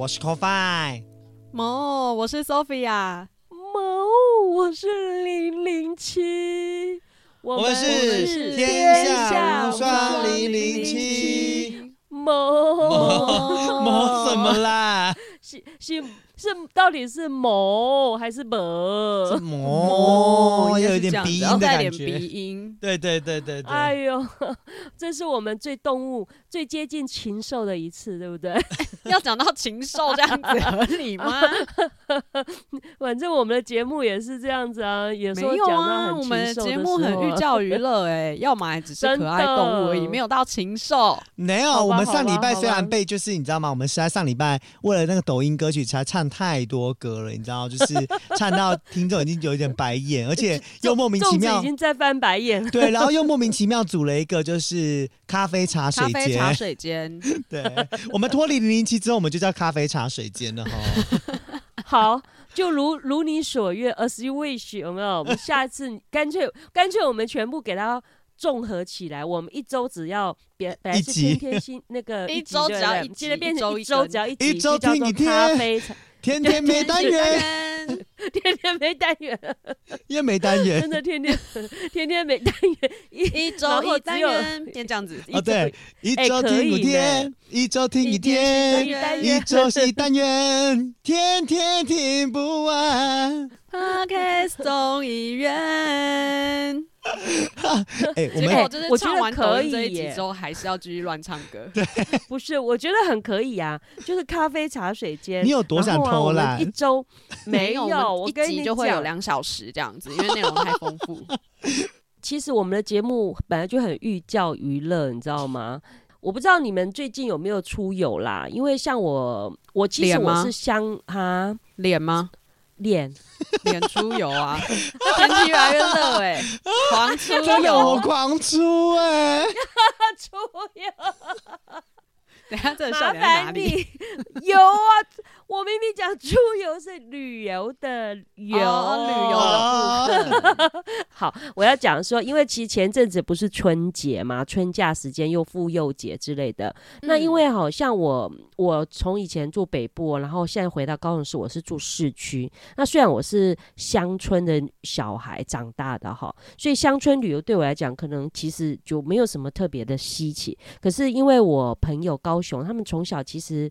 我是 CoFi，猫，我是 Sophia，猫，我是零零七，我们是天下无双零零七，猫，猫怎么啦？是是。是到底是某还是某？是某，有一点鼻音的感觉。带点鼻音。对对对对对。哎呦，这是我们最动物、最接近禽兽的一次，对不对？要讲到禽兽这样子合理吗？反正我们的节目也是这样子啊，也说没有啊。我们的节目很寓教于乐，哎，要么还只是可爱动物而已，没有到禽兽。没有，我们上礼拜虽然被就是你知道吗？我们是在上礼拜为了那个抖音歌曲才唱。太多歌了，你知道，就是 唱到听众已经有一点白眼，而且 又莫名其妙已经在翻白眼。对，然后又莫名其妙组了一个就是咖啡茶水间。咖啡茶水间。对，我们脱离零零七之后，我们就叫咖啡茶水间了哈。好，就如如你所愿，as you wish，有没有？我们下次干脆干脆我们全部给他综合起来，我们一周只要别本来是天天新那个一周只要一集，现在变成一周只要一集，一周听一天咖啡茶。天天没单元，天天没单元，也没单元，真的天天 天天没单元，一周一单元，变这样子哦，对，一周听五天，一周听一天，一周是一单元，天天听不完。Podcast 众议院。哎、欸，我们我觉得可以耶，之后还是要继续乱唱歌。对，不是，我觉得很可以啊，就是咖啡茶水间。你有多想偷懒？啊、一周没有，我一集就会有两小时这样子，因为内容太丰富。其实我们的节目本来就很寓教于乐，你知道吗？我不知道你们最近有没有出游啦？因为像我，我其实我是香哈脸吗？脸脸出油啊！天气越来越热哎，狂出油，狂出哎，出油。等下这笑点在哪里？有啊。我明明讲出游是旅游的游，哦、旅游的部分。好，我要讲说，因为其实前阵子不是春节嘛，春假时间又妇幼节之类的。嗯、那因为好像我我从以前住北部，然后现在回到高雄市，我是住市区。那虽然我是乡村的小孩长大的哈，所以乡村旅游对我来讲，可能其实就没有什么特别的稀奇。可是因为我朋友高雄，他们从小其实。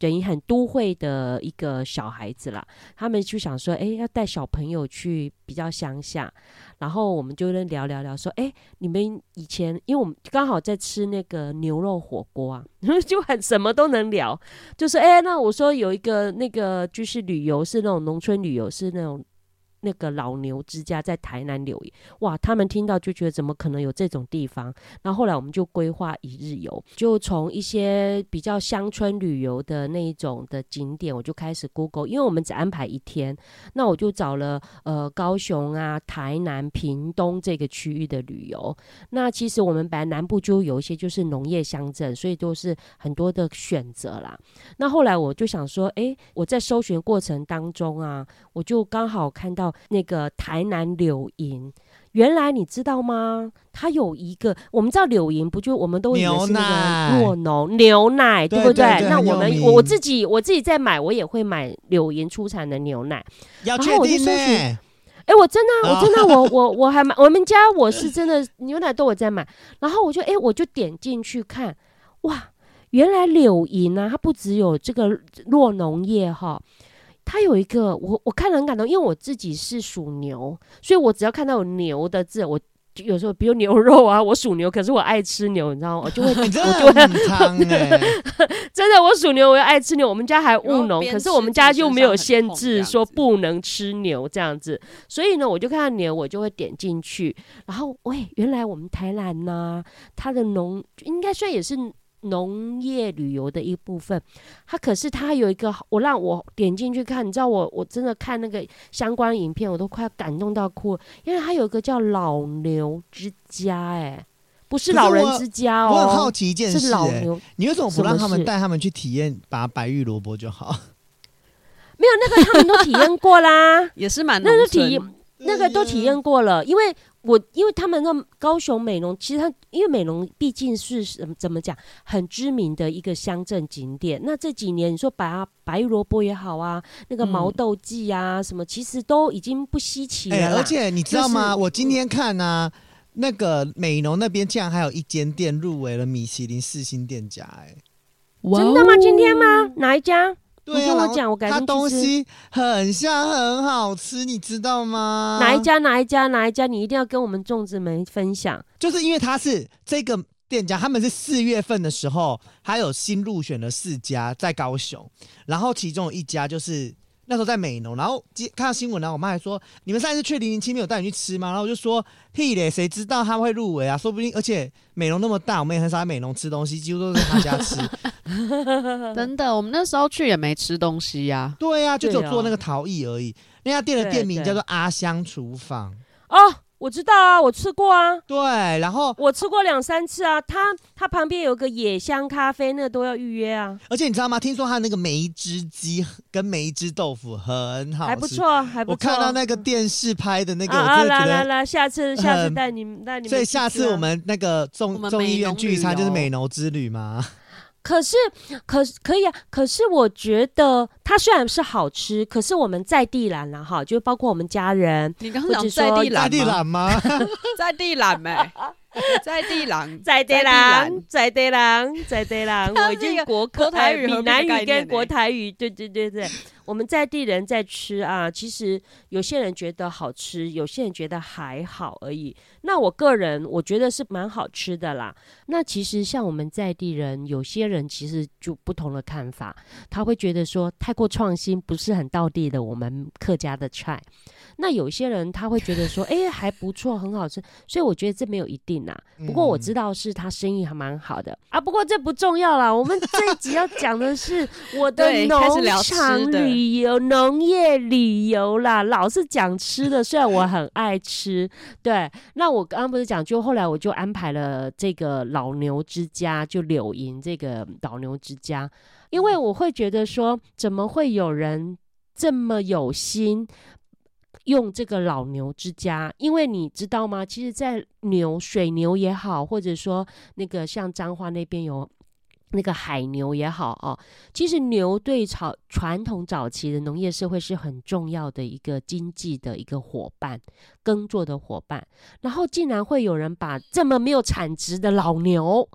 等于很都会的一个小孩子啦，他们就想说，哎，要带小朋友去比较乡下，然后我们就在聊聊聊，说，哎，你们以前，因为我们刚好在吃那个牛肉火锅啊，就很什么都能聊，就是，哎，那我说有一个那个就是旅游是那种农村旅游是那种。那个老牛之家在台南柳，哇！他们听到就觉得怎么可能有这种地方？那后后来我们就规划一日游，就从一些比较乡村旅游的那一种的景点，我就开始 Google，因为我们只安排一天，那我就找了呃高雄啊、台南、屏东这个区域的旅游。那其实我们本来南部就有一些就是农业乡镇，所以都是很多的选择啦。那后来我就想说，诶，我在搜寻过程当中啊，我就刚好看到。那个台南柳营，原来你知道吗？它有一个，我们知道柳营不就我们都以为是那个酪农牛奶，对不对？对对对，那我们我自己我自己在买，我也会买柳营出产的牛奶。要确定呢？哎，我真的，我真的，我 我我还买，我们家我是真的牛奶都我在买。然后我就哎，我就点进去看，哇，原来柳营呢，它不只有这个酪农业哈。他有一个，我我看了很感动，因为我自己是属牛，所以我只要看到有牛的字，我就有时候比如牛肉啊，我属牛，可是我爱吃牛，你知道吗？我就会，我就会，真的，我属牛，我又爱吃牛。我们家还务农，可是我们家就没有限制说不能吃牛这样子，所以呢，我就看到牛，我就会点进去，然后喂，原来我们台南呐、啊，它的农应该算也是。农业旅游的一部分，它可是它有一个，我让我点进去看，你知道我我真的看那个相关影片，我都快要感动到哭了，因为它有一个叫老牛之家，哎，不是老人之家哦。我，我很好奇一件事，是老牛，你为什么不让他们带他们去体验拔白玉萝卜就好？没有那个，他们都体验过啦，也是蛮那个体验，那个都体验过了，因为。我因为他们那高雄美浓，其实它因为美浓毕竟是怎么讲很知名的一个乡镇景点。那这几年你说白白萝卜也好啊，那个毛豆季啊、嗯、什么，其实都已经不稀奇了、欸。而且你知道吗？就是、我今天看呢、啊，那个美浓那边竟然还有一间店入围了米其林四星店家、欸，哎，真的吗？今天吗？哪一家？对啊，我讲，我感觉它东西很像，很好吃，你知道吗？哪一家？哪一家？哪一家？你一定要跟我们粽子们分享。就是因为他是这个店家，他们是四月份的时候，还有新入选了四家在高雄，然后其中有一家就是。那时候在美浓，然后看到新闻，然后我妈还说：“你们上一次去零零七没有带你去吃吗？”然后我就说：“屁嘞，谁知道他会入围啊？说不定，而且美浓那么大，我们也很少在美浓吃东西，几乎都是他家吃。”真的，我们那时候去也没吃东西呀、啊。对呀、啊，就只有做那个陶艺而已。那家店的店名叫做阿香厨房哦。我知道啊，我吃过啊。对，然后我吃过两三次啊。它它旁边有个野香咖啡，那个都要预约啊。而且你知道吗？听说它那个梅汁鸡跟梅汁豆腐很好吃，还不错，还不错。我看到那个电视拍的那个，啊、我真的觉得来来来，下次下次带你们带你们。所以下次我们那个众众议院聚餐就是美浓之旅吗？可是，可可以啊。可是我觉得它虽然是好吃，可是我们在地懒了哈，就包括我们家人。你刚刚讲在地在地人吗？在地懒没？在地人，在地人，在地人，在地人。我已经国国台语、闽南语跟国台语，对对对对。我们在地人在吃啊，其实有些人觉得好吃，有些人觉得还好而已。那我个人我觉得是蛮好吃的啦。那其实像我们在地人，有些人其实就不同的看法，他会觉得说太过创新，不是很道地的我们客家的菜。那有些人他会觉得说，哎、欸，还不错，很好吃。所以我觉得这没有一定呐。不过我知道是他生意还蛮好的、嗯、啊。不过这不重要啦，我们这一集要讲的是 我的农场旅。旅游农业旅游啦，老是讲吃的，虽然我很爱吃，对。那我刚刚不是讲，就后来我就安排了这个老牛之家，就柳营这个老牛之家，因为我会觉得说，怎么会有人这么有心用这个老牛之家？因为你知道吗？其实，在牛水牛也好，或者说那个像彰化那边有。那个海牛也好哦，其实牛对草传统早期的农业社会是很重要的一个经济的一个伙伴，耕作的伙伴。然后竟然会有人把这么没有产值的老牛，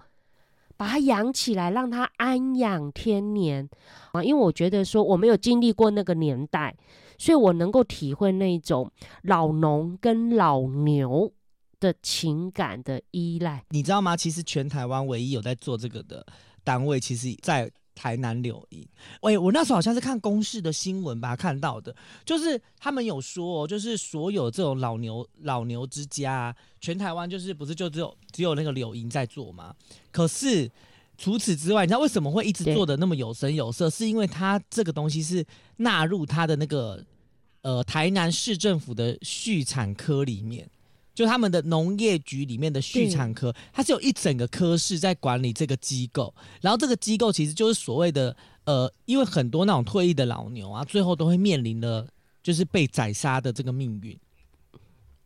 把它养起来，让它安养天年啊！因为我觉得说我没有经历过那个年代，所以我能够体会那种老农跟老牛的情感的依赖。你知道吗？其实全台湾唯一有在做这个的。单位其实，在台南柳营。喂，我那时候好像是看公视的新闻吧，看到的，就是他们有说，哦，就是所有这种老牛老牛之家，全台湾就是不是就只有只有那个柳营在做吗？可是除此之外，你知道为什么会一直做的那么有声有色？是因为它这个东西是纳入它的那个呃台南市政府的畜产科里面。就他们的农业局里面的畜产科，它是有一整个科室在管理这个机构，然后这个机构其实就是所谓的呃，因为很多那种退役的老牛啊，最后都会面临的就是被宰杀的这个命运。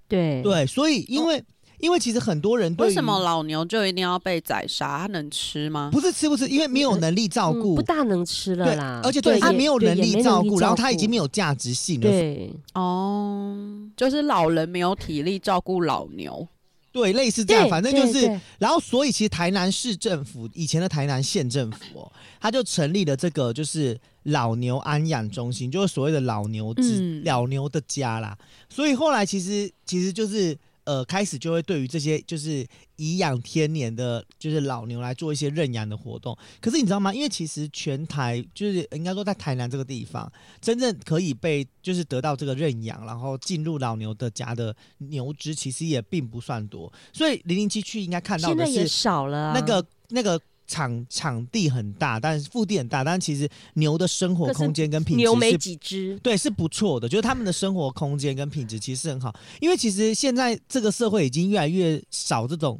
对对，所以因为。哦因为其实很多人对，为什么老牛就一定要被宰杀？它能吃吗？不是吃不吃，因为没有能力照顾，嗯、不大能吃了啦。而且对它没有能力照顾，然后它已经没有价值性了。对，哦，就是老人没有体力照顾老牛。对，类似这样，反正就是，然后所以其实台南市政府以前的台南县政府哦，他就成立了这个就是老牛安养中心，就是所谓的老牛之、嗯、老牛的家啦。所以后来其实其实就是。呃，开始就会对于这些就是颐养天年的，就是老牛来做一些认养的活动。可是你知道吗？因为其实全台就是应该说在台南这个地方，真正可以被就是得到这个认养，然后进入老牛的家的牛只，其实也并不算多。所以零零七去应该看到的是少了那个那个场场地很大，但是腹地很大，但其实牛的生活空间跟品质牛没几只，对，是不错的。就是他们的生活空间跟品质其实是很好，因为其实现在这个社会已经越来越少这种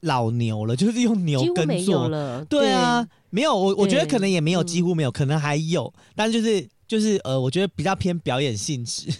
老牛了，就是用牛耕作了。对啊，没有我我觉得可能也没有，几乎没有，可能还有，但就是就是呃，我觉得比较偏表演性质，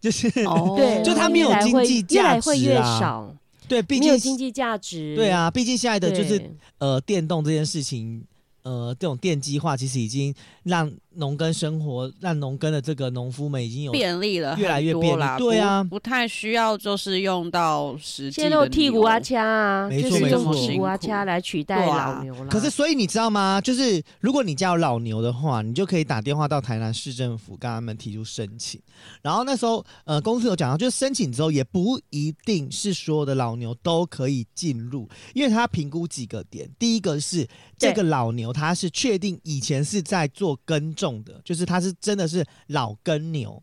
就是哦，对，就它没有经济价值啊。对，毕竟没有经济价值。对啊，毕竟现在的就是呃，电动这件事情，呃，这种电机化其实已经让。农耕生活让农耕的这个农夫们已经有便利了，越来越便利，对啊不，不太需要就是用到实际的。现在有替骨阿掐啊，没错就是用没错，替骨阿掐来取代老牛了。可是，所以你知道吗？就是如果你家有老牛的话，你就可以打电话到台南市政府，跟他们提出申请。然后那时候，呃，公司有讲到，就是申请之后也不一定是所有的老牛都可以进入，因为他评估几个点。第一个是这个老牛，他是确定以前是在做耕种。种的，就是它是真的是老耕牛，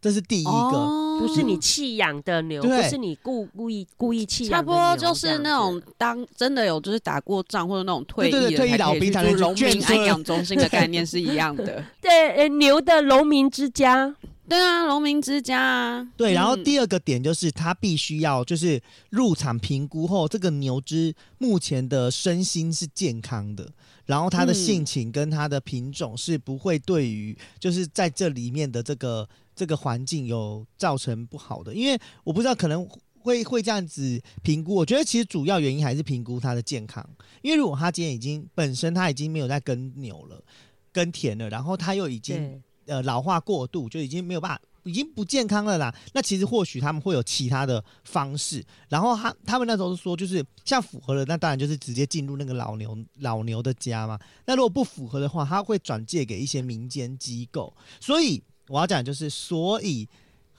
这是第一个，哦、不是你弃养的牛，不是你故故意故意弃养。差不多就是那种当真的有就是打过仗或者那种退役的退役老兵才能去农民安养中心的概念是一样的。对，呃，牛的农民之家，对啊，农民之家啊。对，然后第二个点就是他必须要就是入场评估后，这个牛只目前的身心是健康的。然后它的性情跟它的品种是不会对于就是在这里面的这个这个环境有造成不好的，因为我不知道可能会会这样子评估。我觉得其实主要原因还是评估它的健康，因为如果它今天已经本身它已经没有在耕牛了、耕田了，然后它又已经呃老化过度，就已经没有办法。已经不健康了啦。那其实或许他们会有其他的方式。然后他他们那时候是说，就是像符合的，那当然就是直接进入那个老牛老牛的家嘛。那如果不符合的话，他会转借给一些民间机构。所以我要讲就是，所以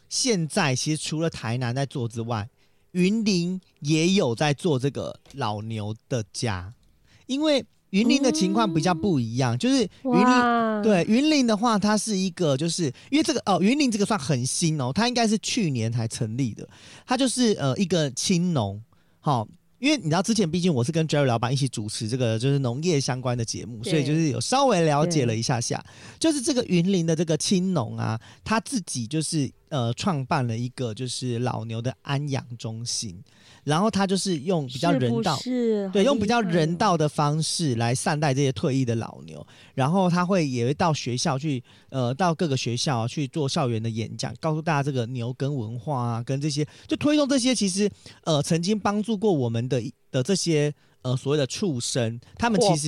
现在其实除了台南在做之外，云林也有在做这个老牛的家，因为。云林的情况比较不一样，嗯、就是云林对云林的话，它是一个就是因为这个哦，云林这个算很新哦，它应该是去年才成立的，它就是呃一个青农，好、哦，因为你知道之前毕竟我是跟 Jerry 老板一起主持这个就是农业相关的节目，所以就是有稍微了解了一下下，就是这个云林的这个青农啊，他自己就是呃创办了一个就是老牛的安养中心。然后他就是用比较人道，是是对，用比较人道的方式来善待这些退役的老牛。然后他会也会到学校去，呃，到各个学校去做校园的演讲，告诉大家这个牛耕文化啊，跟这些就推动这些其实呃曾经帮助过我们的的这些呃所谓的畜生，他们其实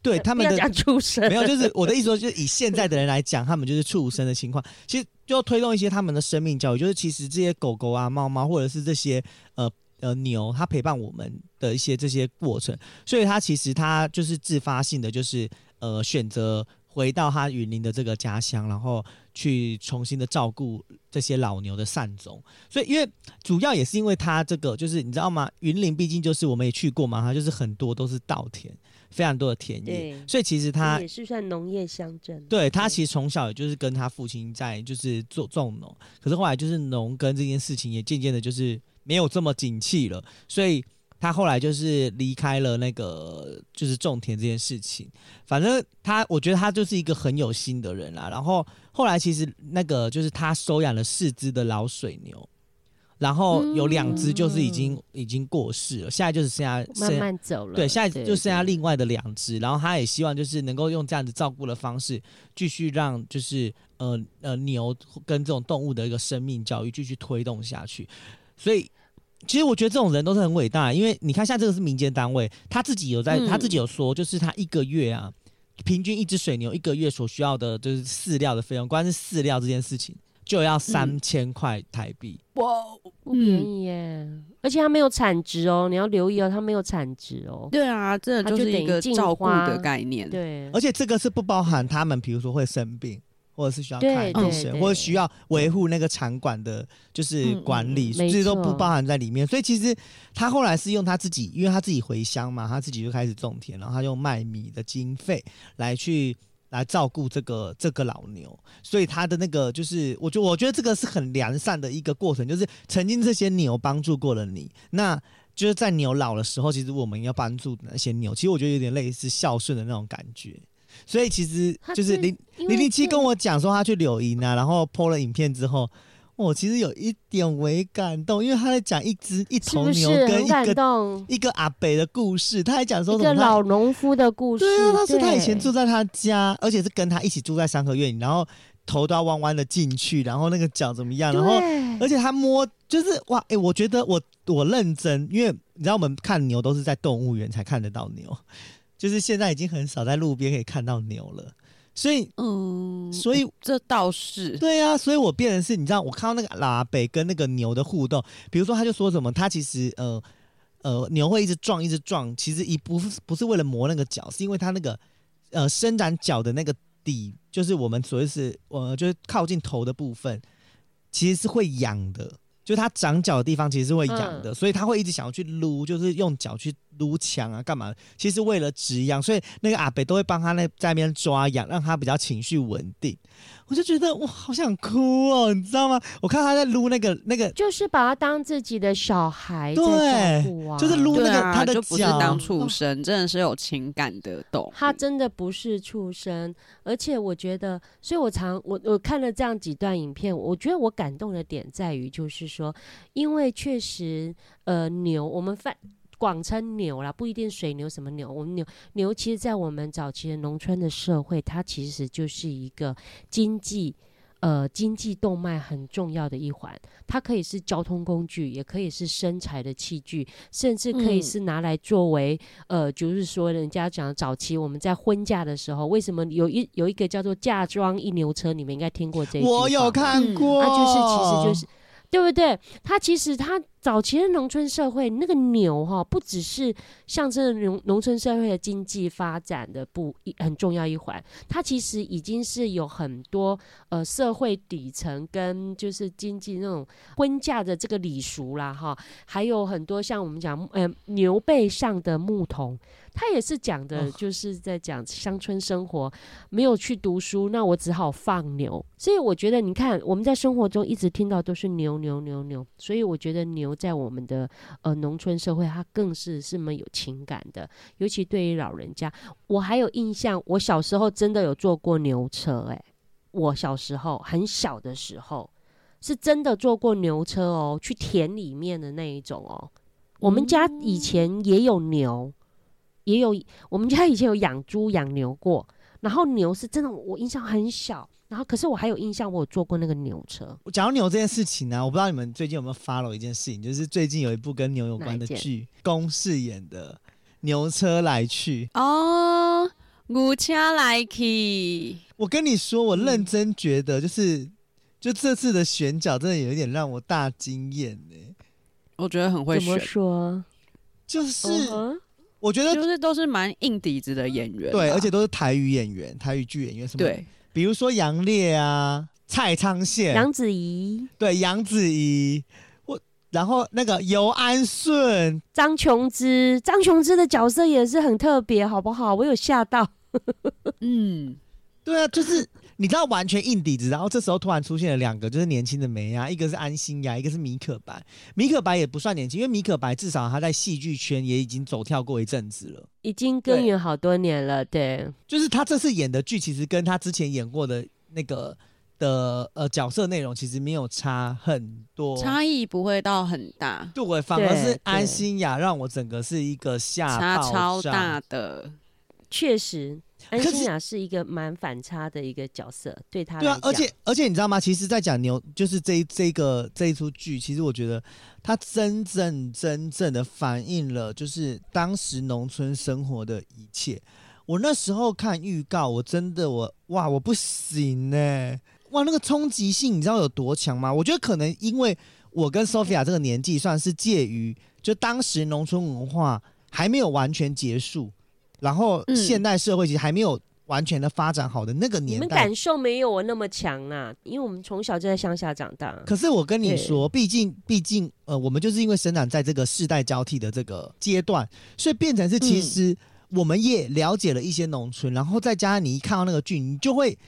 对 他们的畜生没有，就是我的意思说，就是以现在的人来讲，他们就是畜生的情况，其实就推动一些他们的生命教育，就是其实这些狗狗啊、猫猫或者是这些呃。呃，牛它陪伴我们的一些这些过程，所以它其实它就是自发性的，就是呃选择回到它云林的这个家乡，然后去重新的照顾这些老牛的善终。所以，因为主要也是因为它这个，就是你知道吗？云林毕竟就是我们也去过嘛，它就是很多都是稻田，非常多的田野，所以其实他也是算农业乡镇。对，他其实从小也就是跟他父亲在就是做种农，可是后来就是农耕这件事情也渐渐的就是。没有这么景气了，所以他后来就是离开了那个就是种田这件事情。反正他，我觉得他就是一个很有心的人啦。然后后来其实那个就是他收养了四只的老水牛，然后有两只就是已经、嗯、已经过世了，现在就是剩下慢慢走了。对，现在就剩下另外的两只。然后他也希望就是能够用这样子照顾的方式，继续让就是呃呃牛跟这种动物的一个生命教育继续推动下去。所以，其实我觉得这种人都是很伟大，因为你看，像这个是民间单位，他自己有在，嗯、他自己有说，就是他一个月啊，平均一只水牛一个月所需要的，就是饲料的费用，光是饲料这件事情就要三千块台币，哇、嗯，不便宜耶！嗯、而且它没有产值哦，你要留意哦，它没有产值哦。对啊，这就是一个照顾的概念。对，而且这个是不包含他们，比如说会生病。或者是需要看医生，或者需要维护那个场馆的，就是管理，这些、嗯嗯、都不包含在里面。所以其实他后来是用他自己，因为他自己回乡嘛，他自己就开始种田，然后他用卖米的经费来去来照顾这个这个老牛。所以他的那个就是，我觉我觉得这个是很良善的一个过程，就是曾经这些牛帮助过了你，那就是在牛老的时候，其实我们要帮助那些牛。其实我觉得有点类似孝顺的那种感觉。所以其实就是零零零七跟我讲说他去柳营啊，然后 po 了影片之后，我其实有一点微感动，因为他在讲一只一头牛跟一个一个阿北的故事，他还讲说什么一个老农夫的故事。对啊，他说他以前住在他家，而且是跟他一起住在三合院里，然后头都要弯弯的进去，然后那个脚怎么样，然后而且他摸就是哇，哎、欸，我觉得我我认真，因为你知道我们看牛都是在动物园才看得到牛。就是现在已经很少在路边可以看到牛了，所以，嗯，所以这倒是。对啊，所以我变成是，你知道，我看到那个拉北跟那个牛的互动，比如说他就说什么，他其实呃呃牛会一直撞一直撞，其实一不是不是为了磨那个角，是因为他那个呃伸展脚的那个底，就是我们所谓是呃就是靠近头的部分，其实是会痒的。就它长脚的地方其实是会痒的，嗯，所以它会一直想要去撸，就是用脚去撸墙啊，干嘛？其实为了止痒，所以那个阿北都会帮他那在那边抓痒，让他比较情绪稳定。我就觉得我，好想哭哦，你知道吗？我看他在撸那个那个，就是把他当自己的小孩在照顾啊，对，就是撸那个、啊、他的脚，就不是当畜生，哦，真的是有情感的动物。他真的不是畜生，而且我觉得，所以我常我我看了这样几段影片，我觉得我感动的点在于，就是说，因为确实，呃，牛我们犯。广称牛啦，不一定水牛什么牛。我们牛牛，其实，在我们早期的农村的社会，它其实就是一个经济呃经济动脉很重要的一环。它可以是交通工具，也可以是生财的器具，甚至可以是拿来作为、嗯、呃，就是说人家讲早期我们在婚嫁的时候，为什么有一有一个叫做嫁妆一牛车？你们应该听过这一句。我有看过，那、嗯啊、就是其实就是对不对？它其实它。早期的农村社会，那个牛哈，不只是象征农农村社会的经济发展的不一很重要一环，它其实已经是有很多呃社会底层跟就是经济那种婚嫁的这个礼俗啦哈，还有很多像我们讲呃牛背上的牧童，他也是讲的就是在讲乡村生活，没有去读书，那我只好放牛，所以我觉得你看我们在生活中一直听到都是牛牛牛牛，所以我觉得牛。在我们的呃农村社会，它更是这么有情感的，尤其对于老人家。我还有印象，我小时候真的有坐过牛车，欸，哎，我小时候很小的时候，是真的坐过牛车哦，去田里面的那一种哦。我们家以前也有牛，也有我们家以前有养猪养牛过，然后牛是真的，我印象很小。然后，可是我还有印象，我有坐过那个牛车。讲到牛这件事情呢、啊，我不知道你们最近有没有 follow 一件事情，就是最近有一部跟牛有关的剧，公饰演的《牛车来去》哦，牛车来去。我跟你说，我认真觉得，就是、嗯、就这次的选角真的有一点让我大惊艳呢。我觉得很会选，怎么说？就是、uh-huh? 我觉得就是都是蛮硬底子的演员，对，而且都是台语演员、台语剧演员什么对。比如说杨烈啊，蔡昌宪、杨子怡，对，杨子怡，我然后那个尤安顺、张琼芝，张琼芝的角色也是很特别，好不好？我有吓到，嗯，对啊，就是你知道完全硬底子，然后这时候突然出现了两个，就是年轻的梅啊，一个是安心亚，一个是米可白。米可白也不算年轻，因为米可白至少他在戏剧圈也已经走跳过一阵子了。已经耕耘好多年了，对，对，就是他这次演的剧，其实跟他之前演过的那个的呃角色内容其实没有差很多，差异不会到很大。对，反而是安心亚让我整个是一个下差超大的，确实。安心雅是一个蛮反差的一个角色，对他。对啊，而且而且你知道吗？其实，在讲牛，就是这一这个这一出剧，其实我觉得它真正真正的反映了，就是当时农村生活的一切。我那时候看预告，我真的我哇，我不行呢、欸！哇，那个冲击性，你知道有多强吗？我觉得可能因为我跟 Sophia 这个年纪，算是介于就当时农村文化还没有完全结束。然后现代社会其实还没有完全的发展好的那个年代，你们感受没有我那么强啊，因为我们从小就在乡下长大。可是我跟你说，毕竟毕竟呃，我们就是因为生长在这个世代交替的这个阶段，所以变成是其实我们也了解了一些农村，然后再加上你一看到那个剧，你就会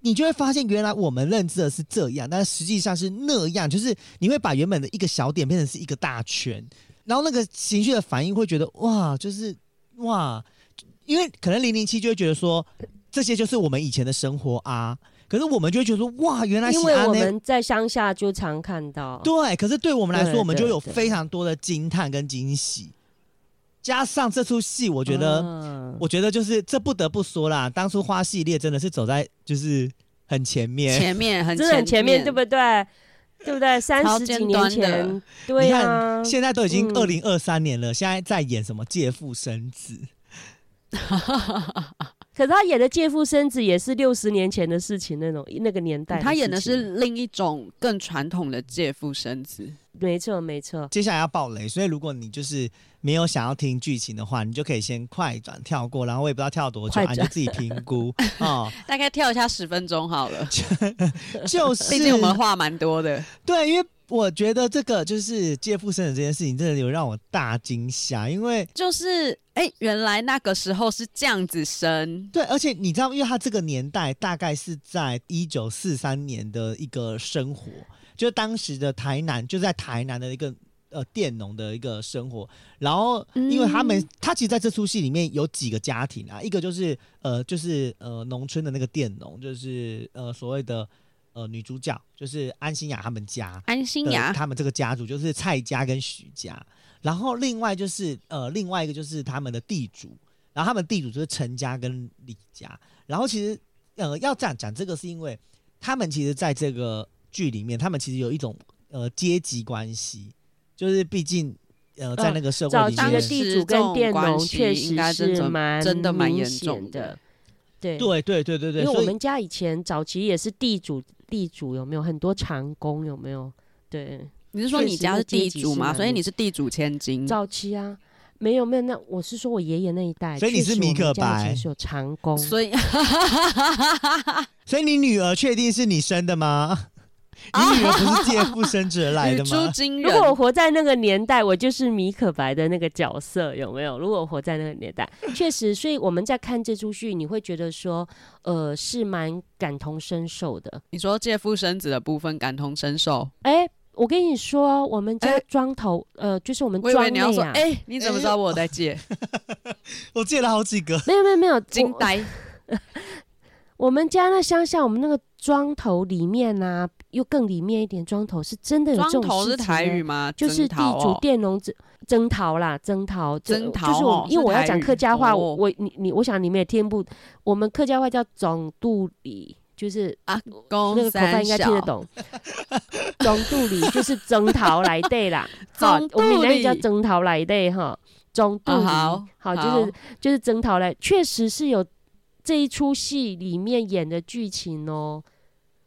你就会发现原来我们认知的是这样，但实际上是那样，就是你会把原本的一个小点变成是一个大圈。然后那个情绪的反应会觉得哇，就是哇，因为可能零零七就会觉得说，这些就是我们以前的生活啊。可是我们就会觉得说，哇，原来因为我们在乡下就常看到。对，可是对我们来说，我们就有非常多的惊叹跟惊喜。加上这出戏，我觉得，嗯、我觉得就是这不得不说啦，当初花系列真的是走在就是很前面，前面很真的很前面，对不对？对不对？三十几年前，对、啊。你看，现在都已经二零二三年了，嗯、现在在演什么借腹生子？可是他演的借腹生子也是六十年前的事情，那种那个年代。他演的是另一种更传统的借腹生子。没错，没错。接下来要爆雷，所以如果你就是没有想要听剧情的话，你就可以先快转跳过，然后我也不知道跳多久，你就自己评估 哦。大概跳一下十分钟好了，就是，毕竟我们话蛮多的。对，因为。我觉得这个就是借腹生子这件事情，真的有让我大惊吓，因为就是哎、欸，原来那个时候是这样子生。对，而且你知道，因为他这个年代大概是在一九四三年的一个生活，就当时的台南，就在台南的一个呃佃农的一个生活。然后，因为他们、嗯、他其实在这出戏里面有几个家庭啊，一个就是呃就是呃农村的那个佃农，就是呃所谓的。呃，女主角就是安心雅他们家，安心雅他们这个家族就是蔡家跟许家，然后另外就是呃，另外一个就是他们的地主，然后他们地主就是陈家跟李家，然后其实呃要这样讲，这个是因为他们其实在这个剧里面，他们其实有一种呃阶级关系，就是毕竟呃在那个社会里面，早期的地主跟佃农确实是蛮真的蛮严重的，对对对对对对，因为我们家以前早期也是地主。地主有没有很多长工？有没有？对，你是说你家是地主吗？所以你是地主千金。早期啊，没有没有，那我是说我爷爷那一代。所以你是米可白，是有长工。所以，所以你女儿确定是你生的吗？你女儿不是借腹生子来的吗？如果我活在那个年代，我就是米可白的那个角色，有没有？如果我活在那个年代，确实，所以我们在看这出戏，你会觉得说，呃，是蛮感同身受的。你说借腹生子的部分感同身受？哎、欸，我跟你说，我们家庄头，欸、呃，就是我们庄内啊。哎、欸，你怎么知道我在借？欸、我借了好几个。没有没有没有，惊呆。我们家那乡下，我们那个庄头里面呢、啊，又更里面一点，庄头是真的有这种事情。庄头是台语吗？就是地主佃农争争桃啦，争讨，争桃。就是我，因为我要讲客家话，我我你你，我想你们也听不。我们客家话叫总肚里，就是啊，那个口饭应该听得懂。总肚里就是征讨来对啦，好，我们那里叫征讨来对哈，总肚里好，好，就是就是征讨来，确实是有。这一出戏里面演的剧情哦，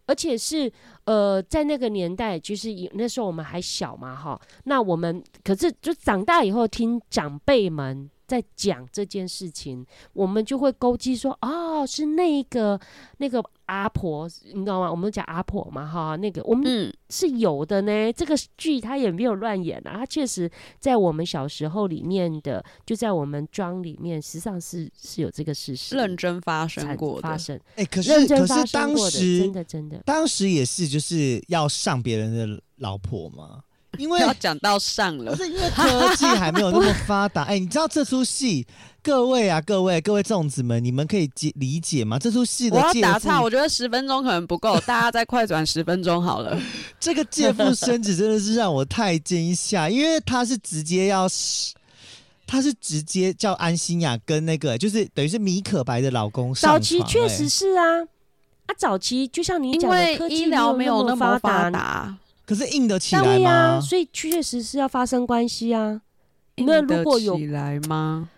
而且是呃，在那个年代，就是那时候我们还小嘛，哈，那我们可是就长大以后听长辈们。在讲这件事情，我们就会勾稽说，哦，是那个那个阿婆，你知道吗？我们讲阿婆嘛，哈，那个我们是有的呢。嗯、这个剧他也没有乱演啊，他确实在我们小时候里面的，就在我们庄里面，实际上是是有这个事实，认真发生过的，发生。哎、欸，可是可是当时真的真的，当时也是就是要上别人的老婆吗？因为要讲到上了，不是因为科技还没有那么发达。哎、欸，你知道这出戏，各位啊，各位各位粽子们，你们可以解理解吗？这出戏的我要打岔，我觉得十分钟可能不够，大家再快转十分钟好了。这个借腹生子真的是让我太惊吓，因为他是直接要，他是直接叫安心亚跟那个，就是等于是米可白的老公上。早期确实是啊，啊，早期就像你讲的，科技医疗没有那么发达。可是硬得起来吗？啊、所以确实是要发生关系啊。那如果有起来吗？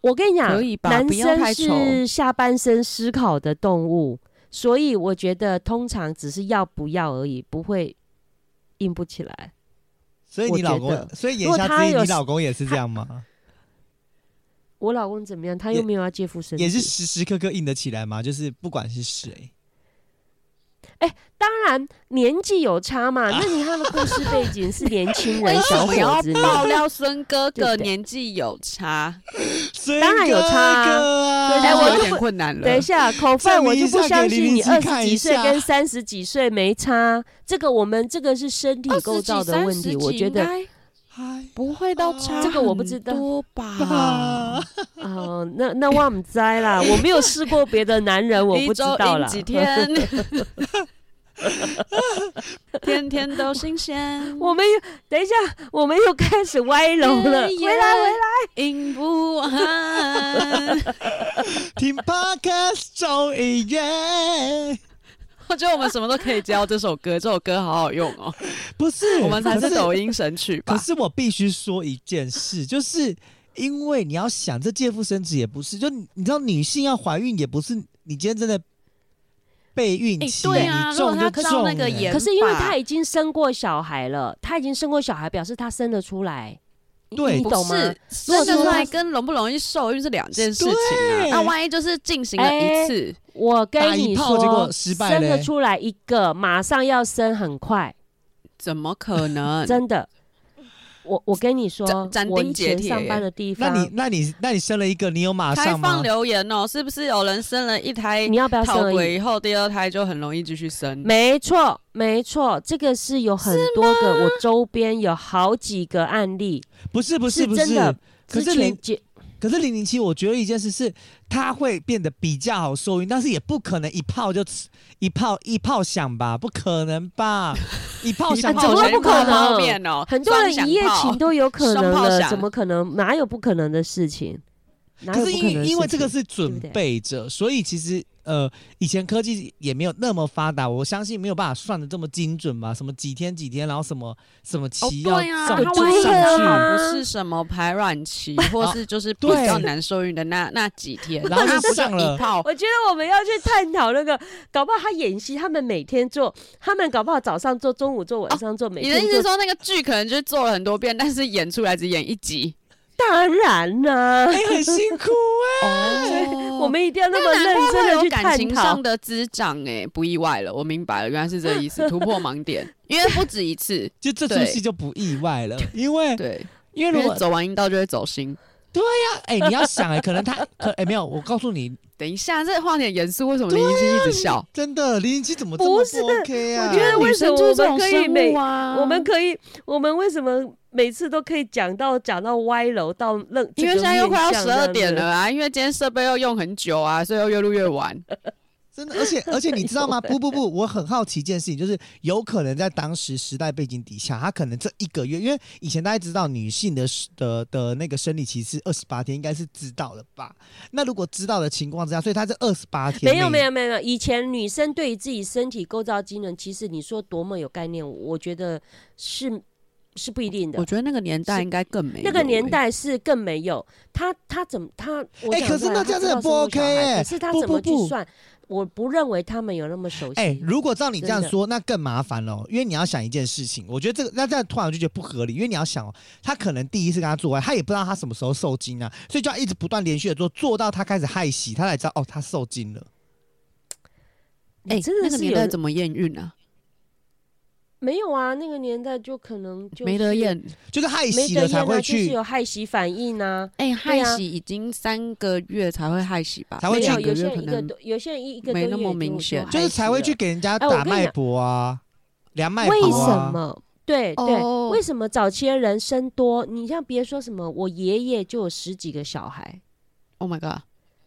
我跟你讲，男生是下半身思考的动物，所以我觉得通常只是要不要而已，不会硬不起来。所以你老公，所以言下之意，你老公也是这样吗？我老公怎么样？他又没有要借腹生子，也是时时刻刻硬得起来吗？就是不管是谁。哎、欸，当然年纪有差嘛。那你他的故事背景是年轻人 小伙子，爆料孙哥哥年纪有差，当然有差啊。哎、我有点困难了。等一下，口饭我就不相信你二十几岁跟三十几岁没差。这个我们这个是身体构造的问题，我觉得不会到差这个我不知道多吧？啊，哦，那那我唔知啦，我没有试过别的男人，我不知道啦。一周阴几天？天天都新鲜。我们又等一下，我们又开始歪楼了。回来回来，赢不完。听 Podcast 众议院。我觉得我们什么都可以教这首歌，这首歌好好用哦。不是，我们才是抖音神曲吧？可是我必须说一件事，就是因为你要想，这借腹生子也不是，就你知道，女性要怀孕也不是，你今天真的。备孕期，对啊，你中就中那个盐，可是因为他已经生过小孩了，他已经生过小孩，表示他生得出来。对，你懂吗？生得出来跟容不容易受孕是两件事情啊。那万一就是进行了一次，我跟你说，结果失败，生得出来一个，马上要生很快，怎么可能？真的。我我跟你说，斩钉截铁上班的地方，那你那你那你生了一个，你有马上吗？开放留言哦，是不是有人生了一胎？你要不要生了以后第二胎就很容易继续生？没错，没错，这个是有很多个，我周边有好几个案例，不是不是不是，真的，可是你。可是零零七，我觉得一件事是，它会变得比较好收音，但是也不可能一炮就一炮一炮响吧？不可能吧？一炮响，怎么会不可能？哦、很多人一夜情都有可能的，怎么可能？哪有不可能的事情？可是因因为这个是准备着，对对，所以其实。呃，以前科技也没有那么发达，我相信没有办法算的这么精准吧？什么几天几天，然后什么什么期要上就上去，不是什么排卵期，或是就是比较难受孕的那那几天，然后就上了一炮。我觉得我们要去探讨那个，搞不好他演戏，他们每天做，他们搞不好早上做，中午做，晚上做，每天做。你的意思说那个剧可能就做了很多遍，但是演出来只演一集？当然啦，欸，很辛苦 哎，哦，我们一定要那么认真的去探讨。感情上的滋长哎，不意外了，我明白了，原来是这个意思，突破盲点，因为不止一次，就这出戏就不意外了，因为对，因为如果走完阴道就会走心，对呀，啊，哎，欸，你要想哎，欸，可能他可哎，欸，没有，我告诉你，等一下，这话题很严肃，为什么零零七一直笑？真的，零零七怎么这么不 OK 啊？我觉得为什么我们可以每啊，我们可以，我们为什么？每次都可以讲到讲到歪楼到愣，因为现在又快要十二点了啊！因为今天设备要用很久啊，所以又越录越晚。真的，而且 而且你知道吗？不不不，我很好奇一件事情，就是有可能在当时时代背景底下，他可能这一个月，因为以前大家知道女性的的的那个生理期是二十八天，应该是知道了吧？那如果知道的情况之下，所以他这二十八天。没有没有没有没有，以前女生对于自己身体构造机能，其实你说多么有概念，我觉得是。是不一定的，我觉得那个年代应该更没有、欸。那个年代是更没有他，他怎么他？哎、欸，可是那这样子不 OK 哎、欸。可是他怎么去算？不不不，我不认为他们有那么熟悉。哎、欸，如果照你这样说，那更麻烦了，因为你要想一件事情，我觉得这个那这样突然就觉得不合理，因为你要想哦，他可能第一次跟他做爱，他也不知道他什么时候受精啊，所以就要一直不断连续的做，做到他开始害喜，他才知道哦，他受精了。哎、欸，真的那个年代怎么验孕啊？没有啊，那个年代就可能就没得验，就是害喜了才会去，就是有害喜反应啊。哎，害喜已经三个月才会害喜吧？才会去有些人一个多，有些人一个没那么明显，就是才会去给人家打脉搏啊，量脉搏。为什么？对对，为什么早期的人生多？你像别说什么，我爷爷就有十几个小孩。Oh my god！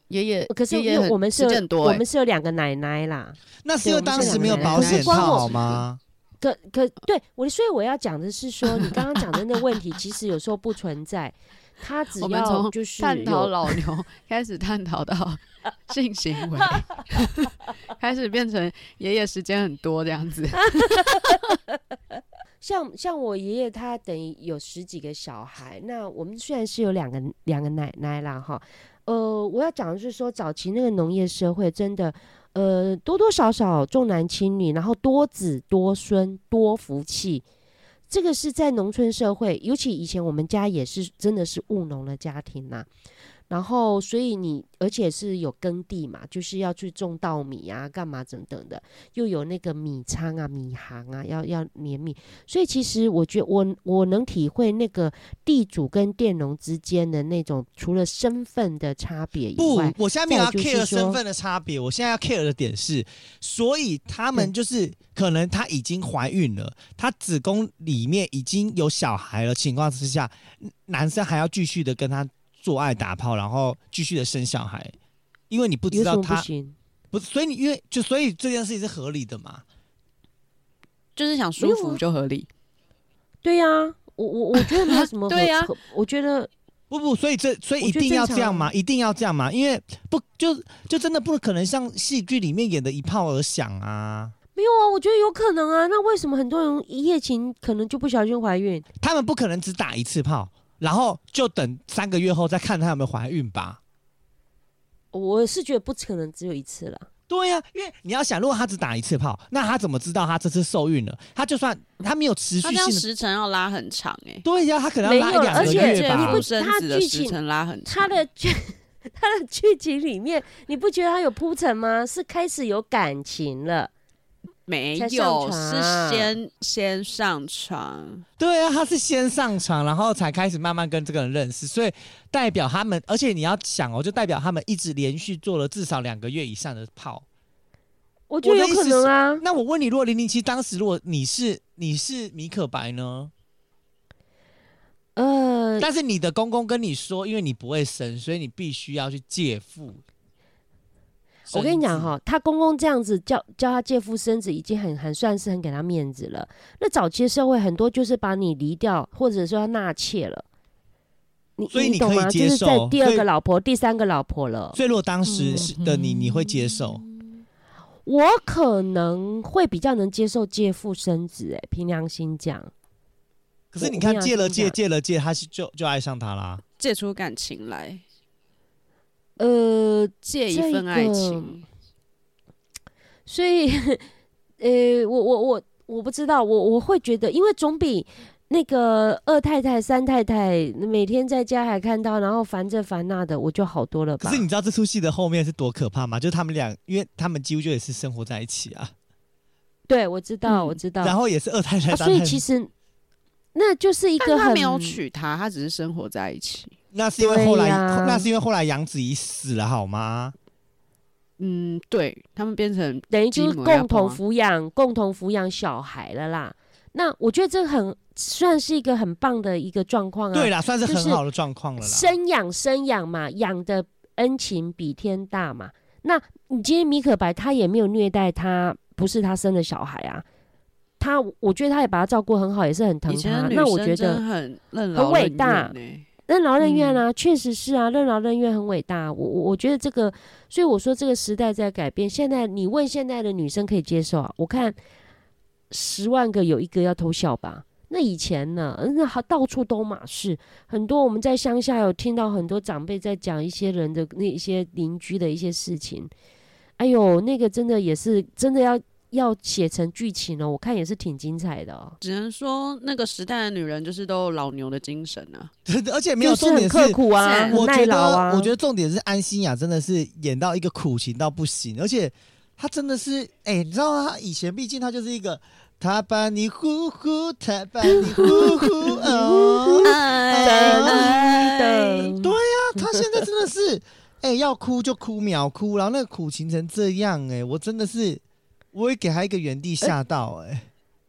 爷爷，可是因为我们是有我们是有两个奶奶啦。那是因为当时没有保险套吗？可可对我，所以我要讲的是说，你刚刚讲的那个问题，其实有时候不存在。他只要就是探讨老牛，开始探讨到性行为，开始变成爷爷时间很多这样子。像像我爷爷，他等于有十几个小孩。那我们虽然是有两个两个奶奶啦，哈，呃，我要讲的是说，早期那个农业社会真的。呃，多多少少重男轻女，然后多子多孙多福气，这个是在农村社会，尤其以前我们家也是真的是务农的家庭呐、然后，所以你而且是有耕地嘛，就是要去种稻米啊，干嘛等等的，又有那个米仓啊、米行啊，要要碾米。所以其实我觉得我我能体会那个地主跟佃农之间的那种除了身份的差别以外，不，我现在没有要 care 身份的差别，我现在要 care 的点是，所以他们就是可能她已经怀孕了，她子宫里面已经有小孩了情况之下，男生还要继续的跟她。做爱打炮，然后继续的生小孩，因为你不知道他不行，不是，所以你因为就所以这件事情是合理的嘛？就是想舒服就合理。对呀、啊，我我我觉得没有什么 对呀、啊，我觉得不不，所以这所以一定要这样吗？一定要这样吗？因为不就就真的不可能像戏剧里面演的一炮而响啊？没有啊，我觉得有可能啊。那为什么很多人一夜情可能就不小心怀孕？他们不可能只打一次炮。然后就等三个月后再看她有没有怀孕吧。我是觉得不可能只有一次了。对呀、啊，因为你要想，如果他只打一次炮，那他怎么知道他这次受孕了？他就算他没有持续性时程要拉很长哎、欸。对呀、啊，她可能要拉一两个月吧。而且她剧情拉很长，她的剧他的剧情里面，你不觉得他有铺陈吗？是开始有感情了。没有，是先先上床。对啊，他是先上床，然后才开始慢慢跟这个人认识，所以代表他们，而且你要想哦，就代表他们一直连续做了至少两个月以上的炮。我觉得有可能啊。那我问你，如果零零七当时如果你是你是米可白呢？呃，但是你的公公跟你说，因为你不会生，所以你必须要去借腹。我跟你讲哈，他公公这样子叫叫他借腹生子，已经很很算是很给他面子了。那早期的社会很多就是把你离掉，或者说要纳妾了。你所以你懂吗？就是在第二个老婆、第三个老婆了。所以如果当时的你，你会接受？我可能会比较能接受借腹生子，哎，凭良心讲。可是你看，借了借，借了借，他就就爱上他啦，借出感情来。呃，借一份爱情，所以，呃，我我我我不知道，我我会觉得，因为总比那个二太太、三太太每天在家还看到，然后烦这烦那的，我就好多了吧。可是你知道这出戏的后面是多可怕吗？就是他们俩，因为他们几乎就也是生活在一起啊。对，我知道，嗯、我知道。然后也是二太太、三太太、啊，所以其实那就是一个很他没有娶她，他只是生活在一起。那是因为后来，啊、那是因为后来杨子怡死了，好吗？嗯，对，他们变成等于就是共同抚养、共同抚养小孩了啦。那我觉得这很算是一个很棒的一个状况啊。对啦，算是很好的状况了啦。生养生养嘛，养的恩情比天大嘛。那你今天米可白他也没有虐待他，不是他生的小孩啊。他我觉得他也把他照顾很好，也是很疼他。那我觉得很很伟大。任劳任怨啊，确、嗯、实是啊，任劳任怨很伟大。我我我觉得这个，所以我说这个时代在改变。现在你问现在的女生可以接受啊？我看十万个有一个要偷笑吧。那以前呢？那好，到处都马是很多。我们在乡下有听到很多长辈在讲一些人的那些邻居的一些事情。哎呦，那个真的也是真的要。要写成剧情哦，我看也是挺精彩的哦。只能说那个时代的女人就是都有老牛的精神啊，而且没有重点是，是很刻苦啊，我觉得啊。我觉得重点是安心雅真的是演到一个苦情到不行，而且她真的是哎、欸，你知道她以前毕竟她就是一个，他把你呼呼，他把你呼呼 哦，对呀，她现在真的是哎、欸、要哭就哭秒哭，然后那个苦情成这样哎、欸，我真的是。我也给他一个原地吓到哎、欸，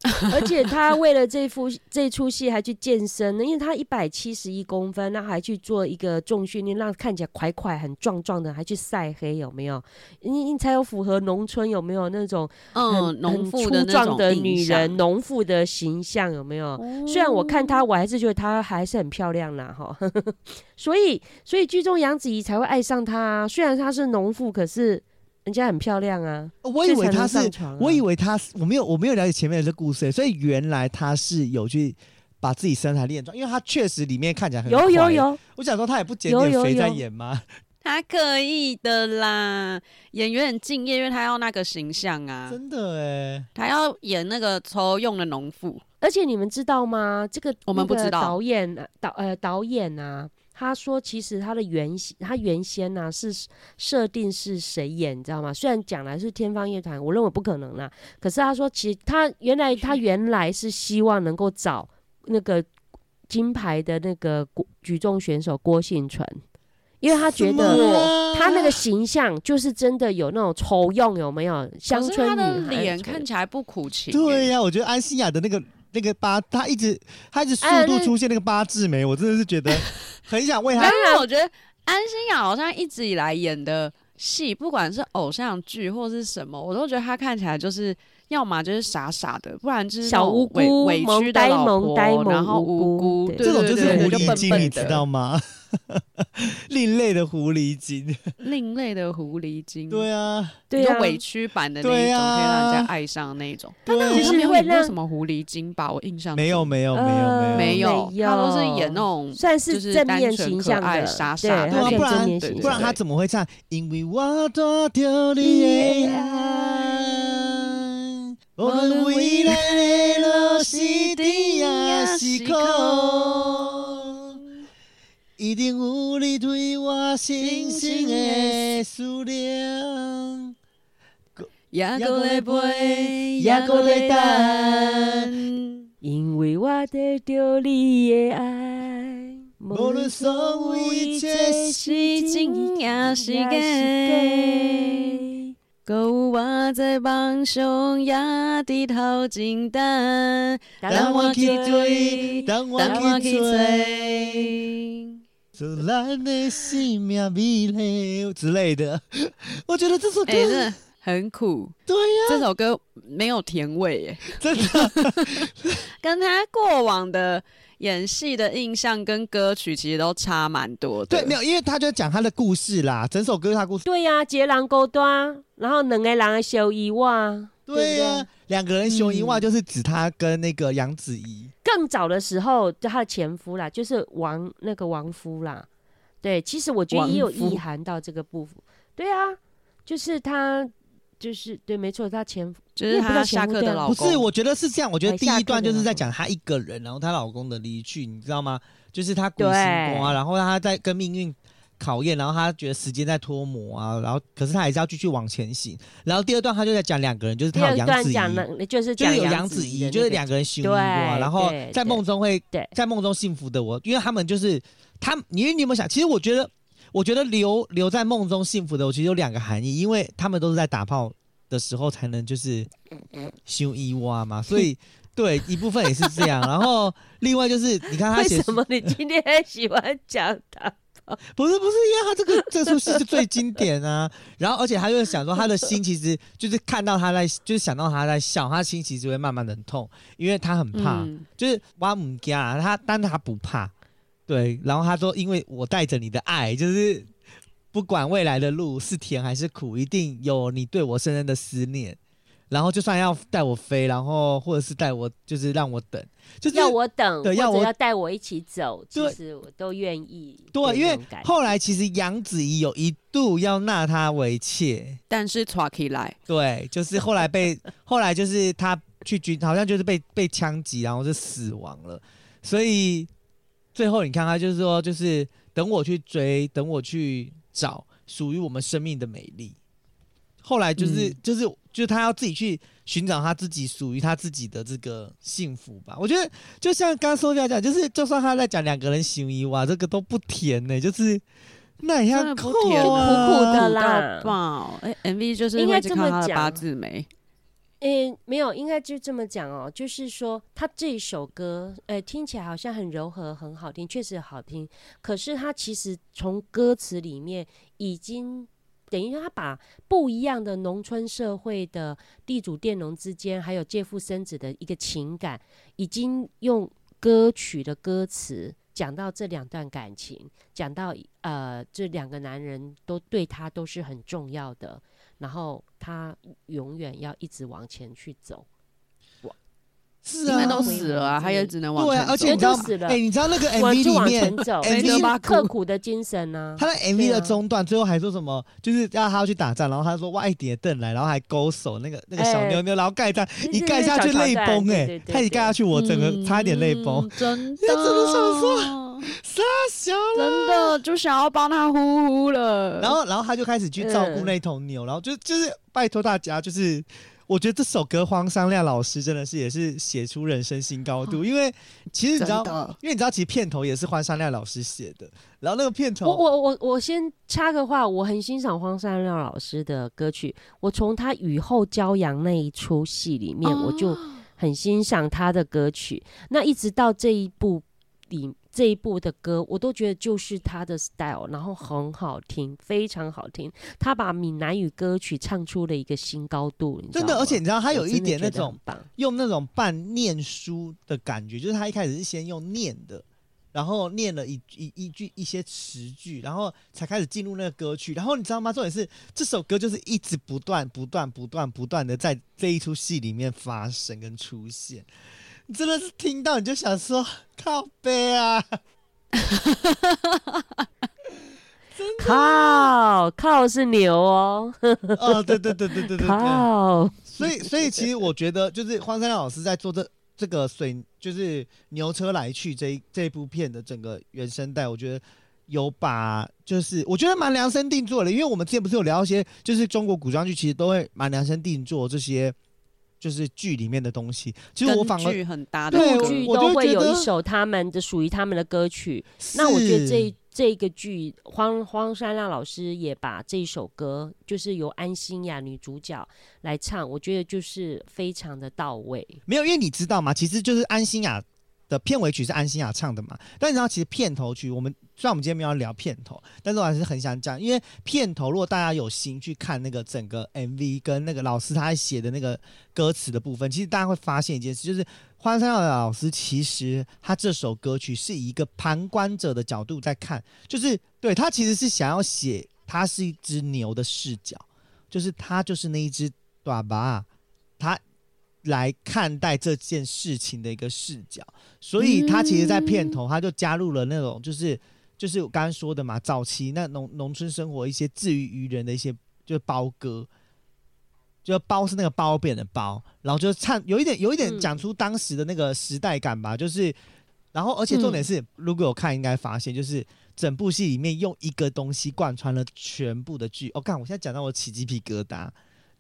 而且他为了这副这出戏还去健身呢，因为他一百七十一公分，那还去做一个重训练，让看起来块块很壮壮的，还去晒黑，有没有？你你才有符合农村有没有那种嗯农妇的粗壮的女人农妇的形象有没有？虽然我看他，我还是觉得她还是很漂亮啦哈。所以所以剧中杨子怡才会爱上他啊，虽然他是农妇，可是。人家很漂亮啊！我以为他是，啊、我以为他是，我没有，我没有了解前面的这故事，所以原来他是有去把自己身材练壮，因为他确实里面看起来很有有有。我想说他也不减点肥在演吗？有有有他可以的啦，演员很敬业，因为他要那个形象啊，真的哎，他要演那个抽用的农妇。而且你们知道吗？这个我们不知道，导演导呃导演啊。他说其实他的原他原先呢、啊、是设定是谁演，你知道吗？虽然讲来是天方夜谭，我认为不可能啦。可是他说，其实他原来他原来是希望能够找那个金牌的那个举重选手郭信淳。因为他觉得他那个形象就是真的有那种丑用，有没有？乡村女孩脸看起来不苦情。对呀、啊，我觉得安心亚的那个那个八，他一直他一直速度出现那个八字眉，我真的是觉得 很想为他。因为，我觉得安心雅好像一直以来演的戏，不管是偶像剧或是什么，我都觉得他看起来就是。要么就是傻傻的，不然就是小无辜、委屈的老婆，然后无辜，这种就是狐狸精，你知道吗？另类的狐狸精，另类的狐狸精，对啊，对啊，委屈版的那一种，可以让人家爱上那种。但那其实会那什么狐狸精吧？我印象没有，没有，没有，没有，没有他都是演那种算是正面形象的傻傻的，不然不然他怎么会唱？因为我多丢你的爱。无论未来的路是甜也是苦，一定有你对我深深的思念。也搁在陪，也搁在等，因为我得到你的爱。无论所有一切是真也是假。搁有我在帮熊压低头等待，等我去追，等我去追，自然的生命美丽之类的。我觉得这首歌、欸、很苦，对呀、啊，这首歌没有甜味耶，真的，跟他过往的。演戏的印象跟歌曲其实都差蛮多的。对，没有，因为他就讲他的故事啦，整首歌是他故事。对呀、啊，一个人孤单，然后两个人的相依偎。对呀、啊，两个人相依偎就是指他跟那个杨子怡。更早的时候，就他的前夫啦，就是王那个王夫啦。对，其实我觉得也有意涵到这个部分。对啊，就是他。就是对，没错，他前夫就是他下课的老公。不是，我觉得是这样。我觉得第一段就是在讲她一个人，然后她老公的离去，你知道吗？就是她鬼心慌啊，然后她在跟命运考验，然后她觉得时间在脱模啊，然后可是她还是要继续往前行。然后第二段她就在讲两个人，就是她有杨子怡，就是就是有杨子怡，就是两个人幸福啊，然后在梦中会在梦中幸福的我，因为他们就是他，因为你有没有想？其实我觉得。我觉得留留在梦中幸福的，我其实有两个含义，因为他们都是在打炮的时候才能就是修伊娃嘛，所以对一部分也是这样。然后另外就是你看他 写什么？你今天很喜欢讲打炮？不是不是，因为他这个 这出戏是最经典啊。然后而且他又想说，他的心其实就是看到他在，就是想到他在笑，他心其实会慢慢的痛，因为他很怕，嗯、就是挖姆家他，但他不怕。对，然后他说：“因为我带着你的爱，就是不管未来的路是甜还是苦，一定有你对我深深的思念。然后就算要带我飞，然后或者是带我，就是让我等，就是要我等，对，要我要带我一起走，其实我都愿意。对，因为后来其实杨子怡有一度要纳他为妾，但是抓起来，对，就是后来被后来就是他去军，好像就是被被枪击，然后就死亡了，所以。”最后，你看他就是说，就是等我去追，等我去找属于我们生命的美丽。后来就是、嗯、就是就是他要自己去寻找他自己属于他自己的这个幸福吧。我觉得就像刚刚说这样讲，就是就算他在讲两个人行谊哇，这个都不甜呢、欸，就是那也要啊，苦苦的啦。爆哎，MV 就是应该这么讲八字眉。诶、没有，应该就这么讲哦。就是说，他这一首歌，诶、听起来好像很柔和，很好听，确实好听。可是他其实从歌词里面已经等于他把不一样的农村社会的地主佃农之间，还有借腹生子的一个情感，已经用歌曲的歌词讲到这两段感情，讲到呃，这两个男人都对他都是很重要的。然后他永远要一直往前去走，是啊，都死了啊，他也只能往前走。对啊，而且你知道，哎，你知道那个 MV 里面，MV 刻苦的精神呢？他的 MV 的中段最后还说什么？就是要他要去打仗，然后他说外点凳来，然后还勾手那个那个小妞妞，然后盖章，一盖下去泪崩，哎，他一盖下去，我整个差一点泪崩，真的，真的想说。傻小，真的就想要帮他呼呼了。然后，然后他就开始去照顾那头牛，嗯、然后就就是拜托大家，就是我觉得这首歌黄山亮老师真的是也是写出人生新高度，因为其实你知道，因为你知道其实片头也是黄山亮老师写的，然后那个片头，我我我我先插个话，我很欣赏黄山亮老师的歌曲，我从他雨后骄阳那一出戏里面，哦、我就很欣赏他的歌曲，那一直到这一部里。这一部的歌，我都觉得就是他的 style，然后很好听，非常好听。他把闽南语歌曲唱出了一个新高度，真的。而且你知道，他有一点那种用那种半念书的感觉，就是他一开始是先用念的，然后念了一一一句一些词句，然后才开始进入那个歌曲。然后你知道吗？重点是这首歌就是一直不断、不断、不断、不断的在这一出戏里面发生跟出现。你真的是听到你就想说靠背啊，靠靠是牛哦，哦对对对对对对，靠，所以所以其实我觉得就是荒山料老师在做这这个水就是牛车来去这一这一部片的整个原声带，我觉得有把就是我觉得蛮量身定做的，因为我们之前不是有聊一些就是中国古装剧，其实都会蛮量身定做这些。就是剧里面的东西，其实我反而剧很搭的对剧都会有一首他们的属于他们的歌曲。那我觉得这这个剧荒荒山亮老师也把这一首歌，就是由安心亚女主角来唱，我觉得就是非常的到位。没有，因为你知道吗？其实就是安心亚的片尾曲是安心亚唱的嘛。但你知道，其实片头曲我们。虽然我们今天没有聊片头，但是我还是很想讲，因为片头如果大家有心去看那个整个 MV 跟那个老师他写的那个歌词的部分，其实大家会发现一件事，就是花山料老师其实他这首歌曲是以一个旁观者的角度在看，就是对他其实是想要写他是一只牛的视角，就是他就是那一只短巴，他来看待这件事情的一个视角，所以他其实，在片头他就加入了那种就是。就是我刚刚说的嘛，早期那农农村生活一些自娱娱人的一些，就是包歌，就包是那个褒贬的褒，然后就唱有一点有一点讲出当时的那个时代感吧，嗯、就是，然后而且重点是，嗯、如果有看应该发现，就是整部戏里面用一个东西贯穿了全部的剧。哦，看我现在讲到我起鸡皮疙瘩，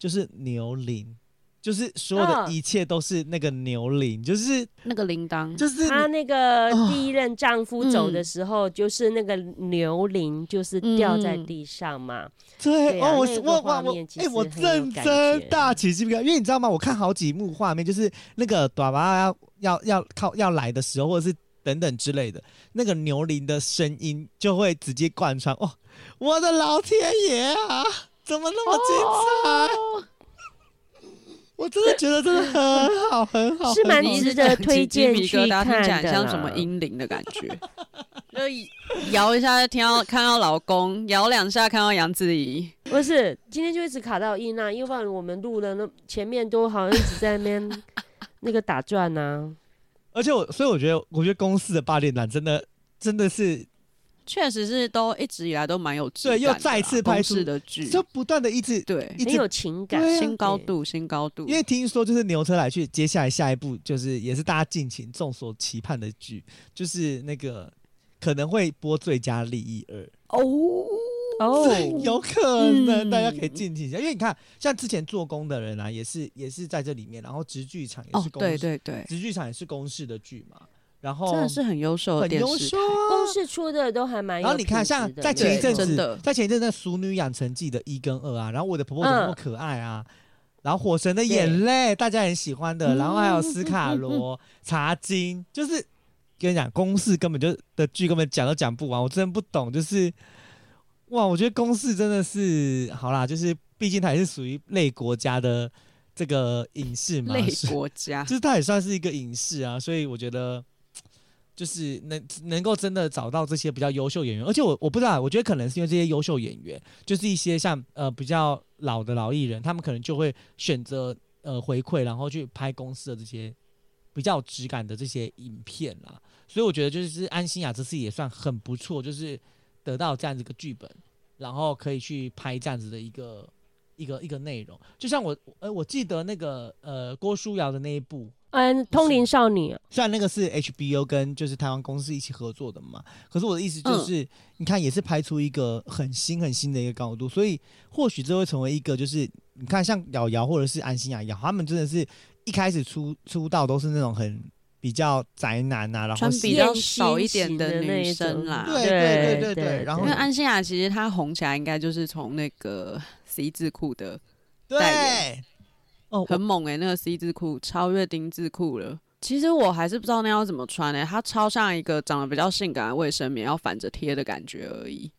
就是牛铃。就是所有的一切都是那个牛铃，哦、就是那个铃铛，就是她那个第一任丈夫走的时候，就是那个牛铃，就是掉在地上嘛。嗯、对，哦，我我我我，哎、欸，我认真大起鸡皮疙瘩，因为你知道吗？我看好几幕画面，就是那个短娃要要要靠要来的时候，或者是等等之类的，那个牛铃的声音就会直接贯穿。哦，我的老天爷啊，怎么那么精彩？哦我真的觉得真的很好，很好，是蛮值得推荐去看的。像什么英灵的感觉，就摇一下听到看到老公，摇两下看到杨子怡。不是，今天就一直卡到音啊，因为我们录的那前面都好像一直在那边那个打转呢。而且我，所以我觉得，我觉得公司的八点男真的真的是。确实是都一直以来都蛮有质感的，对，又再次拍出的剧，就不断的一直对，很有情感，啊、新高度，新高度。因为听说就是牛车来去，接下来下一部就是也是大家敬请众所期盼的剧，就是那个可能会播《最佳利益二》哦哦，有可能，大家可以敬请一下。嗯、因为你看，像之前做工的人啊，也是也是在这里面，然后直剧场也是公，哦、对对对，直剧场也是公式的剧嘛。然后真的是很优秀的电视，很优秀啊！公式出的都还蛮。然后你看，像在前一阵子，的在前一阵子《熟女养成记》的一跟二啊，然后我的婆婆怎么那么可爱啊？嗯、然后《火神的眼泪》大家很喜欢的，然后还有《斯卡罗》嗯、茶金，就是跟你讲，公式根本就的剧根本讲都讲不完，我真的不懂，就是哇，我觉得公式真的是好啦，就是毕竟它也是属于类国家的这个影视嘛，类国家，就是它也算是一个影视啊，所以我觉得。就是能能够真的找到这些比较优秀演员，而且我我不知道，我觉得可能是因为这些优秀演员，就是一些像呃比较老的老艺人，他们可能就会选择呃回馈，然后去拍公司的这些比较有质感的这些影片啦。所以我觉得就是安心雅这次也算很不错，就是得到这样子一个剧本，然后可以去拍这样子的一个。一个一个内容。就像我，呃，我记得那个呃郭书瑶的那一部，嗯，通灵少女，虽然那个是 HBO 跟就是台湾公司一起合作的嘛，可是我的意思就是，嗯、你看也是拍出一个很新很新的一个高度，所以或许这会成为一个就是你看像瑶瑶或者是安心雅瑶，他们真的是一开始出出道都是那种很。比较宅男啊，然后比较少一点的女生啦，对对对对对。然后，因为安心雅其实她红起来应该就是从那个 C 字裤的代言，哦，很猛哎、欸，那个 C 字裤超越丁字裤了。其实我还是不知道那要怎么穿哎、欸，它超像一个长得比较性感的卫生棉要反着贴的感觉而已。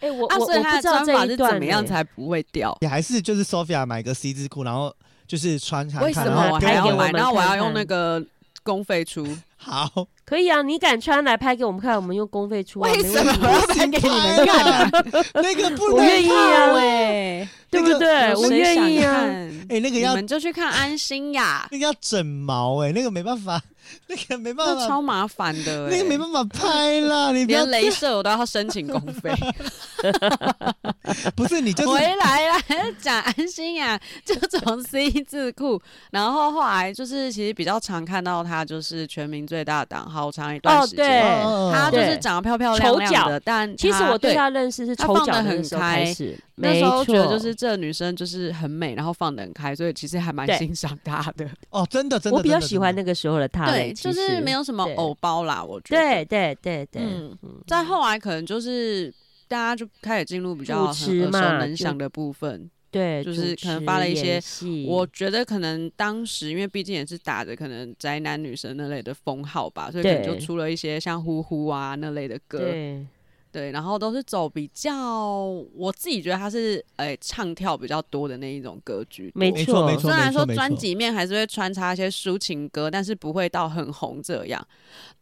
哎、欸，我啊，所以它的穿法是怎么样才不会掉？也还是就是 Sophia 买个 C 字裤，然后。就是穿看看，为什么我还要买？然后我要用那个公费出。好，可以啊，你敢穿来拍给我们看，我们用公费出、啊。为什么我要拍给你们看？那个不我愿意啊，喂，对不对？我愿意啊。哎，那个要你们就去看安心呀，那个要整毛哎、欸，那个没办法。那个没办法，超麻烦的、欸。那个没办法拍啦，你连镭射我都要申请公费。不是你就是回来了，讲安心呀，就从 C 字裤，然后后来就是其实比较常看到他就是全民最大党好长一段时间，哦、他就是长得漂漂亮亮的，但其实我对他认识是抽脚很开始。那时候觉得就是这女生就是很美，然后放得很开，所以其实还蛮欣赏她的。哦，真的真的，我比较喜欢那个时候的她。对，就是没有什么偶包啦，我觉得。对对对对。嗯，再后来可能就是大家就开始进入比较耳熟能详的部分。对，就是可能发了一些，我觉得可能当时因为毕竟也是打着可能宅男女神那类的封号吧，所以可能就出了一些像呼呼啊那类的歌。对。对，然后都是走比较，我自己觉得他是诶唱跳比较多的那一种歌剧。没错，没错。虽然说专辑面还是会穿插一些抒情歌，但是不会到很红这样。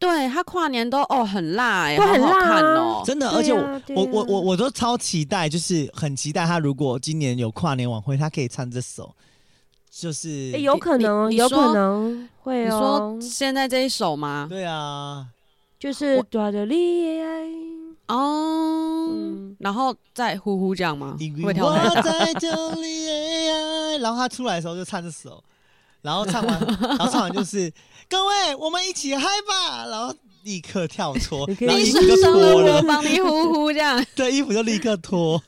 对，他跨年都哦很辣哎，都很辣好好看哦，真的。而且我、啊啊、我我我我都超期待，就是很期待他如果今年有跨年晚会，他可以唱这首，就是有可能，有可能会哦。你说现在这一首吗？对啊，就是抓着恋爱。哦、嗯，然后再呼呼这样吗？我在这里，然后他出来的时候就唱这首，然后唱完，然后唱完就是各位，我们一起嗨吧，然后立刻跳脱，然后衣服就脱了，帮你呼呼这样，对，衣服就立刻脱，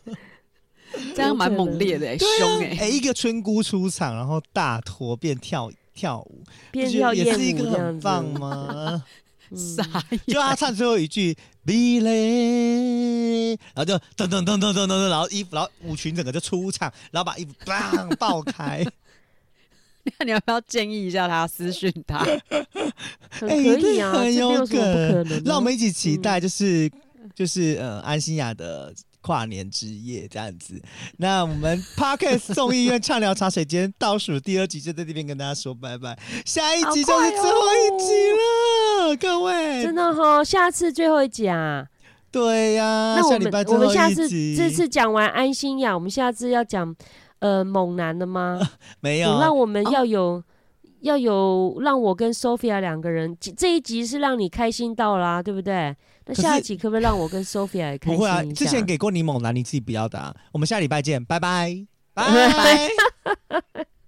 这样蛮猛烈的，凶哎、啊，哎，一个村姑出场，然后大脱变跳跳舞，变跳也是一个很棒吗？就他唱最后一句“避雷”，然后就噔噔噔噔噔噔，然后衣服，然后舞裙整个就出场，然后把衣服砰爆开。那 你要不要建议一下他私讯他？可以啊，很有可能。让我们一起期待，就是、嗯、就是呃安心雅的。跨年之夜这样子，那我们 Podcast 众议院畅聊茶水间倒数第二集就在这边跟大家说拜拜，下一集就是最后一集了，哦、各位真的哈、哦，下次最后一集啊？对呀、啊，那我们下拜最后一集，我们下次这次讲完安心呀，我们下次要讲呃猛男的吗？呃、没有，那我们要有。哦要有让我跟 Sophia 两个人，这一集是让你开心到啦、啊，对不对？那下一集可不可以让我跟 Sophia 也开心？不会啊，之前给过你猛男，你自己不要的、啊。我们下礼拜见，拜拜，拜 拜。